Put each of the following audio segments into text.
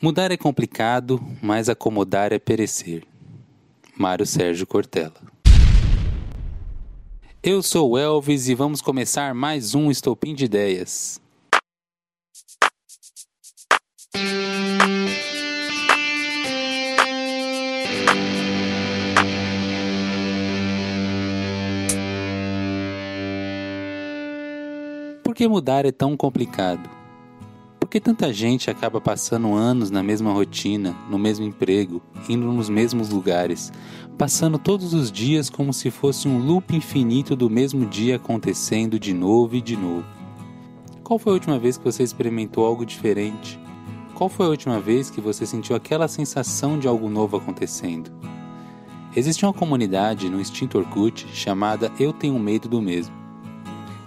Mudar é complicado, mas acomodar é perecer. Mário Sérgio Cortella. Eu sou o Elvis e vamos começar mais um Estopim de Ideias. Por que mudar é tão complicado? Por que tanta gente acaba passando anos na mesma rotina, no mesmo emprego, indo nos mesmos lugares, passando todos os dias como se fosse um loop infinito do mesmo dia acontecendo de novo e de novo? Qual foi a última vez que você experimentou algo diferente? Qual foi a última vez que você sentiu aquela sensação de algo novo acontecendo? Existia uma comunidade no Instinto Orkut chamada Eu Tenho Medo do Mesmo.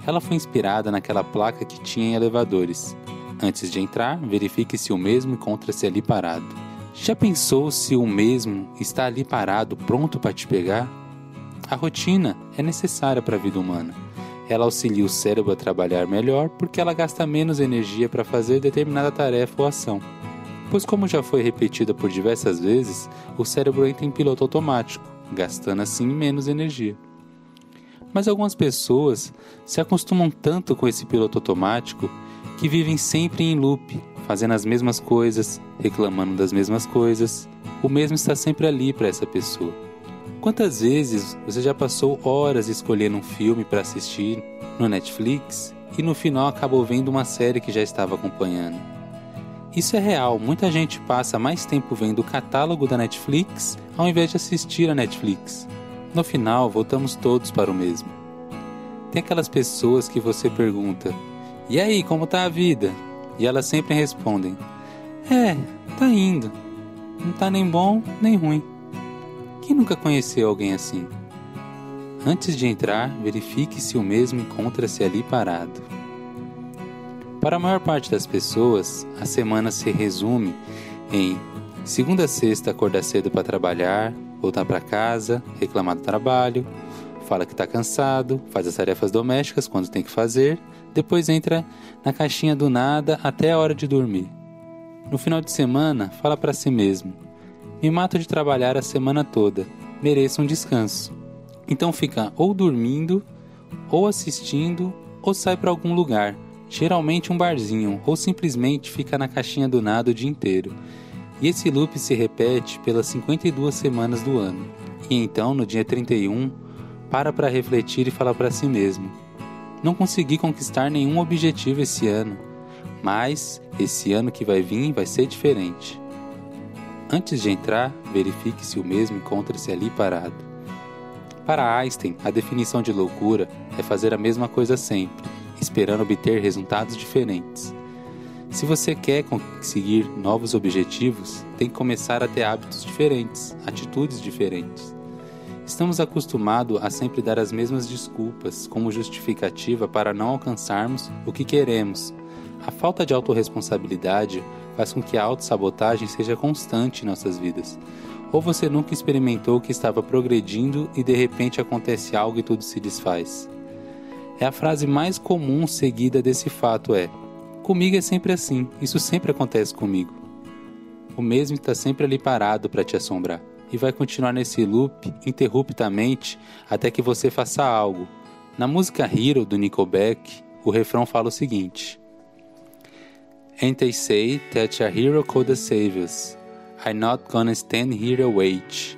Ela foi inspirada naquela placa que tinha em elevadores Antes de entrar, verifique se o mesmo encontra-se ali parado. Já pensou se o mesmo está ali parado, pronto para te pegar? A rotina é necessária para a vida humana. Ela auxilia o cérebro a trabalhar melhor porque ela gasta menos energia para fazer determinada tarefa ou ação. Pois, como já foi repetida por diversas vezes, o cérebro entra em piloto automático, gastando assim menos energia. Mas algumas pessoas se acostumam tanto com esse piloto automático que vivem sempre em loop, fazendo as mesmas coisas, reclamando das mesmas coisas. O mesmo está sempre ali para essa pessoa. Quantas vezes você já passou horas escolhendo um filme para assistir no Netflix e no final acabou vendo uma série que já estava acompanhando? Isso é real, muita gente passa mais tempo vendo o catálogo da Netflix ao invés de assistir a Netflix. No final, voltamos todos para o mesmo. Tem aquelas pessoas que você pergunta: e aí, como tá a vida? E elas sempre respondem: É, tá indo. Não tá nem bom nem ruim. Quem nunca conheceu alguém assim? Antes de entrar, verifique se o mesmo encontra-se ali parado. Para a maior parte das pessoas, a semana se resume em segunda a sexta acordar cedo para trabalhar, voltar para casa, reclamar do trabalho, fala que está cansado, faz as tarefas domésticas quando tem que fazer, depois entra na caixinha do nada até a hora de dormir. No final de semana, fala para si mesmo: Me mato de trabalhar a semana toda, mereço um descanso. Então fica ou dormindo, ou assistindo, ou sai para algum lugar, geralmente um barzinho, ou simplesmente fica na caixinha do nada o dia inteiro. E esse loop se repete pelas 52 semanas do ano. E então, no dia 31, para para refletir e falar para si mesmo: Não consegui conquistar nenhum objetivo esse ano, mas esse ano que vai vir vai ser diferente. Antes de entrar, verifique se o mesmo encontra-se ali parado. Para Einstein, a definição de loucura é fazer a mesma coisa sempre, esperando obter resultados diferentes. Se você quer conseguir novos objetivos, tem que começar a ter hábitos diferentes, atitudes diferentes. Estamos acostumados a sempre dar as mesmas desculpas como justificativa para não alcançarmos o que queremos. A falta de autorresponsabilidade faz com que a autossabotagem seja constante em nossas vidas. Ou você nunca experimentou que estava progredindo e de repente acontece algo e tudo se desfaz. É a frase mais comum seguida desse fato é: Comigo é sempre assim, isso sempre acontece comigo. O mesmo está sempre ali parado para te assombrar e vai continuar nesse loop interruptamente até que você faça algo. Na música Hero do Nickelback, o refrão fala o seguinte: And they say that a hero could save us. I'm not gonna stand here and wait.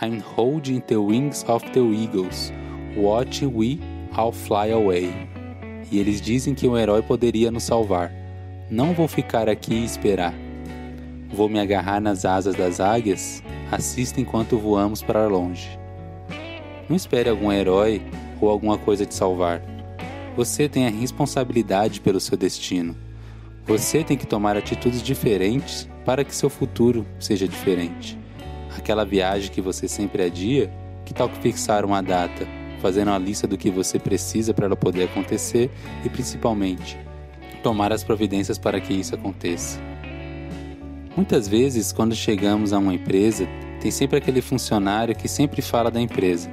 I'm holding the wings of the eagles. Watch we all fly away. E eles dizem que um herói poderia nos salvar. Não vou ficar aqui e esperar. Vou me agarrar nas asas das águias assista enquanto voamos para longe. Não espere algum herói ou alguma coisa te salvar. Você tem a responsabilidade pelo seu destino. Você tem que tomar atitudes diferentes para que seu futuro seja diferente. Aquela viagem que você sempre adia, que tal que fixar uma data, fazendo uma lista do que você precisa para ela poder acontecer e principalmente tomar as providências para que isso aconteça. Muitas vezes, quando chegamos a uma empresa, tem sempre aquele funcionário que sempre fala da empresa.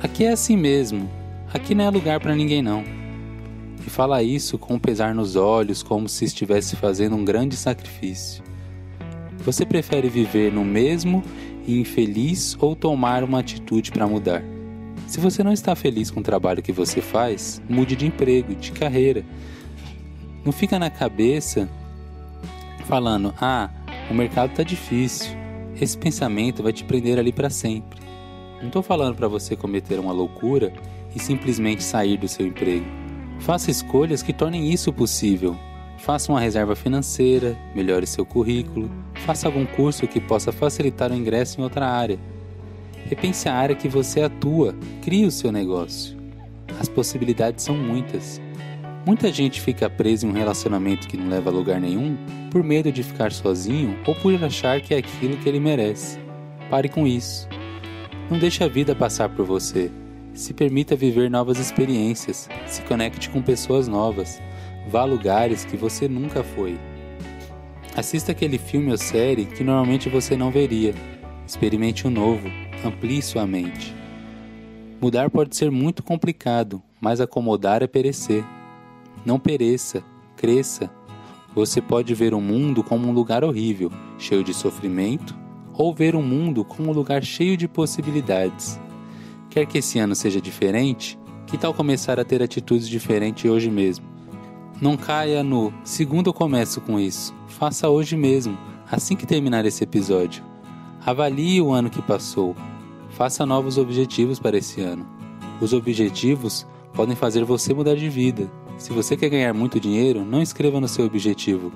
Aqui é assim mesmo. Aqui não é lugar para ninguém não. e fala isso com um pesar nos olhos, como se estivesse fazendo um grande sacrifício. Você prefere viver no mesmo e infeliz ou tomar uma atitude para mudar? Se você não está feliz com o trabalho que você faz, mude de emprego, de carreira. Não fica na cabeça falando: "Ah, o mercado está difícil". Esse pensamento vai te prender ali para sempre. Não estou falando para você cometer uma loucura e simplesmente sair do seu emprego. Faça escolhas que tornem isso possível. Faça uma reserva financeira, melhore seu currículo, faça algum curso que possa facilitar o ingresso em outra área. Repense a área que você atua, crie o seu negócio. As possibilidades são muitas. Muita gente fica presa em um relacionamento que não leva a lugar nenhum por medo de ficar sozinho ou por achar que é aquilo que ele merece. Pare com isso. Não deixe a vida passar por você. Se permita viver novas experiências, se conecte com pessoas novas, vá a lugares que você nunca foi. Assista aquele filme ou série que normalmente você não veria. Experimente o um novo, amplie sua mente. Mudar pode ser muito complicado, mas acomodar é perecer. Não pereça, cresça. Você pode ver o mundo como um lugar horrível, cheio de sofrimento, ou ver o mundo como um lugar cheio de possibilidades. Quer que esse ano seja diferente? Que tal começar a ter atitudes diferentes hoje mesmo? Não caia no segundo eu começo com isso. Faça hoje mesmo, assim que terminar esse episódio. Avalie o ano que passou. Faça novos objetivos para esse ano. Os objetivos podem fazer você mudar de vida. Se você quer ganhar muito dinheiro, não escreva no seu objetivo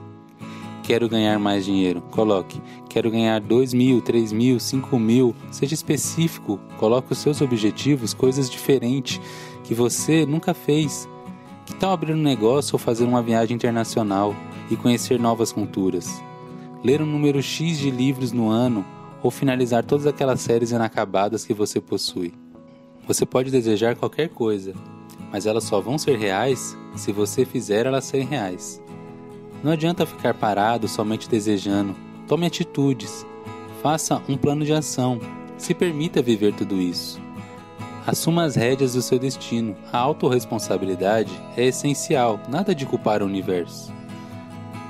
quero ganhar mais dinheiro. Coloque, quero ganhar 2 mil, 3 mil, 5 mil. Seja específico, coloque os seus objetivos, coisas diferentes que você nunca fez. Que tal abrir um negócio ou fazer uma viagem internacional e conhecer novas culturas? Ler um número X de livros no ano ou finalizar todas aquelas séries inacabadas que você possui. Você pode desejar qualquer coisa, mas elas só vão ser reais se você fizer elas serem reais. Não adianta ficar parado somente desejando. Tome atitudes. Faça um plano de ação. Se permita viver tudo isso. Assuma as rédeas do seu destino. A autorresponsabilidade é essencial, nada de culpar o universo.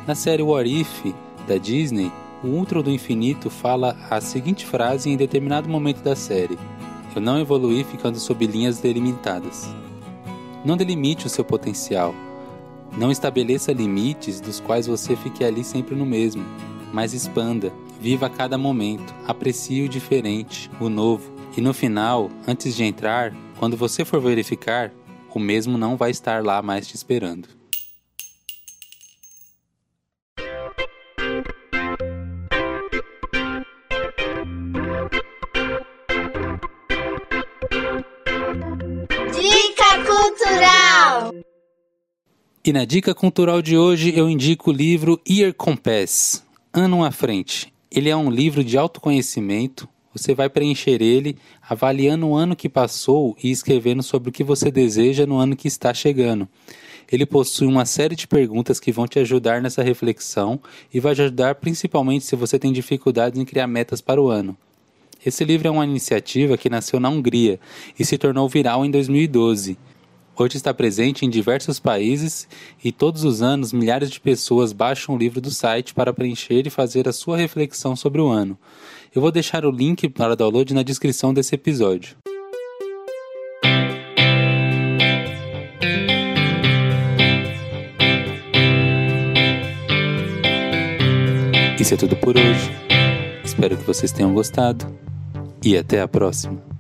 Na série What If, da Disney, o Ultra do Infinito fala a seguinte frase em determinado momento da série: Eu não evoluí ficando sob linhas delimitadas. Não delimite o seu potencial, não estabeleça limites dos quais você fique ali sempre no mesmo, mas expanda, viva cada momento, aprecie o diferente, o novo, e no final, antes de entrar, quando você for verificar, o mesmo não vai estar lá mais te esperando. E na dica cultural de hoje eu indico o livro Year Compass, Ano à Frente. Ele é um livro de autoconhecimento. Você vai preencher ele avaliando o ano que passou e escrevendo sobre o que você deseja no ano que está chegando. Ele possui uma série de perguntas que vão te ajudar nessa reflexão e vai te ajudar principalmente se você tem dificuldades em criar metas para o ano. Esse livro é uma iniciativa que nasceu na Hungria e se tornou viral em 2012. Hoje está presente em diversos países e todos os anos milhares de pessoas baixam o livro do site para preencher e fazer a sua reflexão sobre o ano. Eu vou deixar o link para download na descrição desse episódio. Isso é tudo por hoje. Espero que vocês tenham gostado e até a próxima.